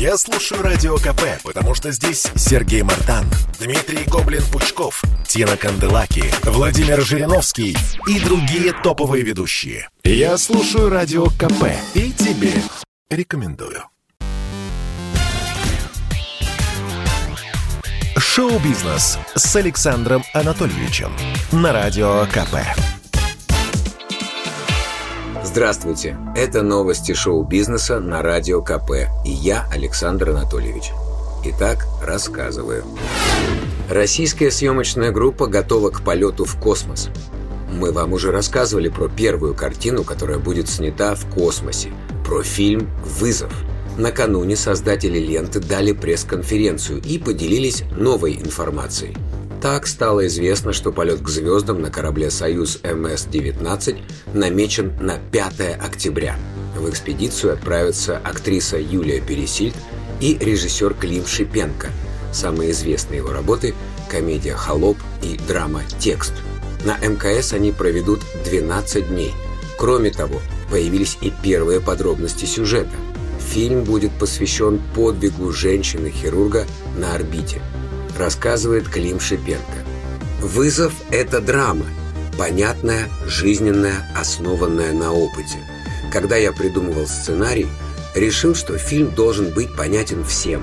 Я слушаю Радио КП, потому что здесь Сергей Мартан, Дмитрий Гоблин-Пучков, Тина Канделаки, Владимир Жириновский и другие топовые ведущие. Я слушаю Радио КП и тебе рекомендую. Шоу-бизнес с Александром Анатольевичем на Радио КП. Здравствуйте, это новости шоу-бизнеса на Радио КП и я, Александр Анатольевич. Итак, рассказываю. Российская съемочная группа готова к полету в космос. Мы вам уже рассказывали про первую картину, которая будет снята в космосе, про фильм «Вызов». Накануне создатели ленты дали пресс-конференцию и поделились новой информацией – так стало известно, что полет к звездам на корабле «Союз МС-19» намечен на 5 октября. В экспедицию отправятся актриса Юлия Пересильд и режиссер Клим Шипенко. Самые известные его работы – комедия «Холоп» и драма «Текст». На МКС они проведут 12 дней. Кроме того, появились и первые подробности сюжета. Фильм будет посвящен подвигу женщины-хирурга на орбите – рассказывает Клим Шипенко. Вызов – это драма, понятная, жизненная, основанная на опыте. Когда я придумывал сценарий, решил, что фильм должен быть понятен всем.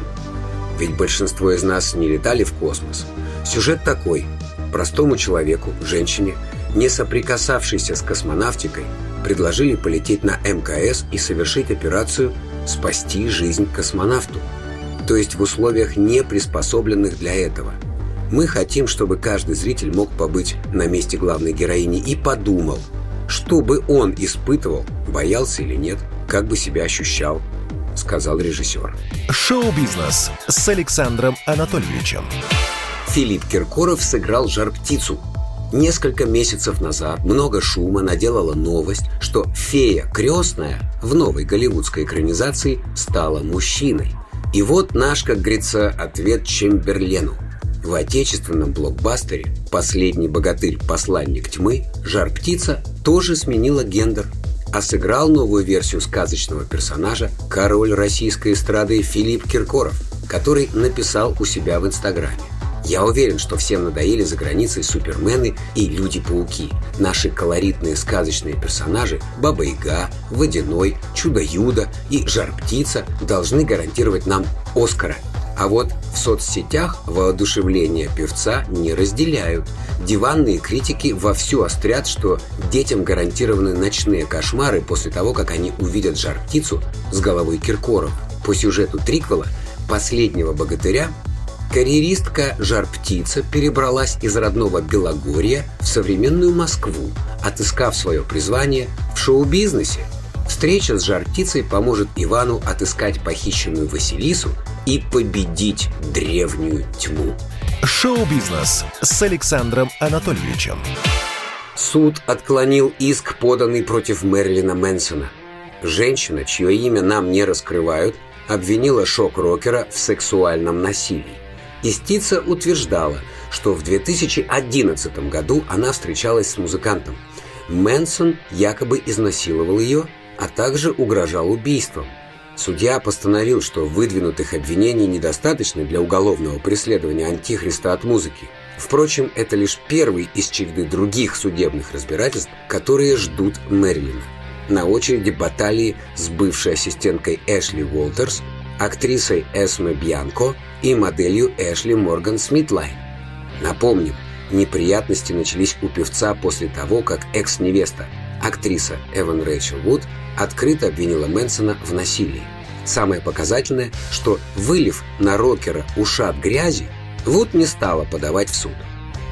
Ведь большинство из нас не летали в космос. Сюжет такой. Простому человеку, женщине, не соприкасавшейся с космонавтикой, предложили полететь на МКС и совершить операцию «Спасти жизнь космонавту» то есть в условиях, не приспособленных для этого. Мы хотим, чтобы каждый зритель мог побыть на месте главной героини и подумал, что бы он испытывал, боялся или нет, как бы себя ощущал, сказал режиссер. Шоу-бизнес с Александром Анатольевичем. Филипп Киркоров сыграл жар-птицу. Несколько месяцев назад много шума наделала новость, что фея крестная в новой голливудской экранизации стала мужчиной – и вот наш, как говорится, ответ Чемберлену. В отечественном блокбастере «Последний богатырь-посланник тьмы» жар-птица тоже сменила гендер, а сыграл новую версию сказочного персонажа король российской эстрады Филипп Киркоров, который написал у себя в Инстаграме. Я уверен, что всем надоели за границей супермены и люди-пауки. Наши колоритные сказочные персонажи Баба-Яга, Водяной, Чудо-Юдо и Жар-Птица должны гарантировать нам Оскара. А вот в соцсетях воодушевление певца не разделяют. Диванные критики вовсю острят, что детям гарантированы ночные кошмары после того, как они увидят жар-птицу с головой Киркоров. По сюжету триквела «Последнего богатыря» Карьеристка Жар-Птица перебралась из родного Белогорья в современную Москву, отыскав свое призвание в шоу-бизнесе. Встреча с Жар-Птицей поможет Ивану отыскать похищенную Василису и победить древнюю тьму. Шоу-бизнес с Александром Анатольевичем. Суд отклонил иск, поданный против Мэрилина Мэнсона. Женщина, чье имя нам не раскрывают, обвинила шок-рокера в сексуальном насилии. Истица утверждала, что в 2011 году она встречалась с музыкантом. Мэнсон якобы изнасиловал ее, а также угрожал убийством. Судья постановил, что выдвинутых обвинений недостаточно для уголовного преследования антихриста от музыки. Впрочем, это лишь первый из череды других судебных разбирательств, которые ждут Мэрилина. На очереди баталии с бывшей ассистенткой Эшли Уолтерс, актрисой Эсме Бьянко и моделью Эшли Морган Смитлайн. Напомним, неприятности начались у певца после того, как экс-невеста, актриса Эван Рэйчел Вуд, открыто обвинила Мэнсона в насилии. Самое показательное, что вылив на рокера ушат грязи, Вуд не стала подавать в суд.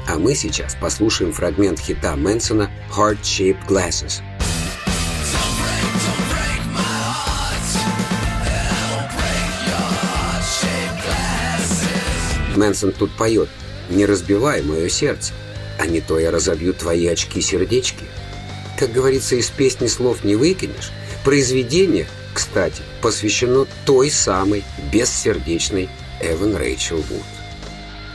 А мы сейчас послушаем фрагмент хита Мэнсона «Heart Shaped Glasses», Мэнсон тут поет «Не разбивай мое сердце, а не то я разобью твои очки-сердечки». Как говорится, из песни слов не выкинешь. Произведение, кстати, посвящено той самой бессердечной Эван Рэйчел Вуд.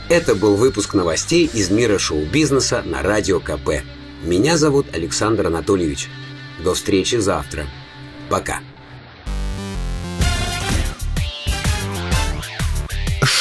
Это был выпуск новостей из мира шоу-бизнеса на Радио КП. Меня зовут Александр Анатольевич. До встречи завтра. Пока.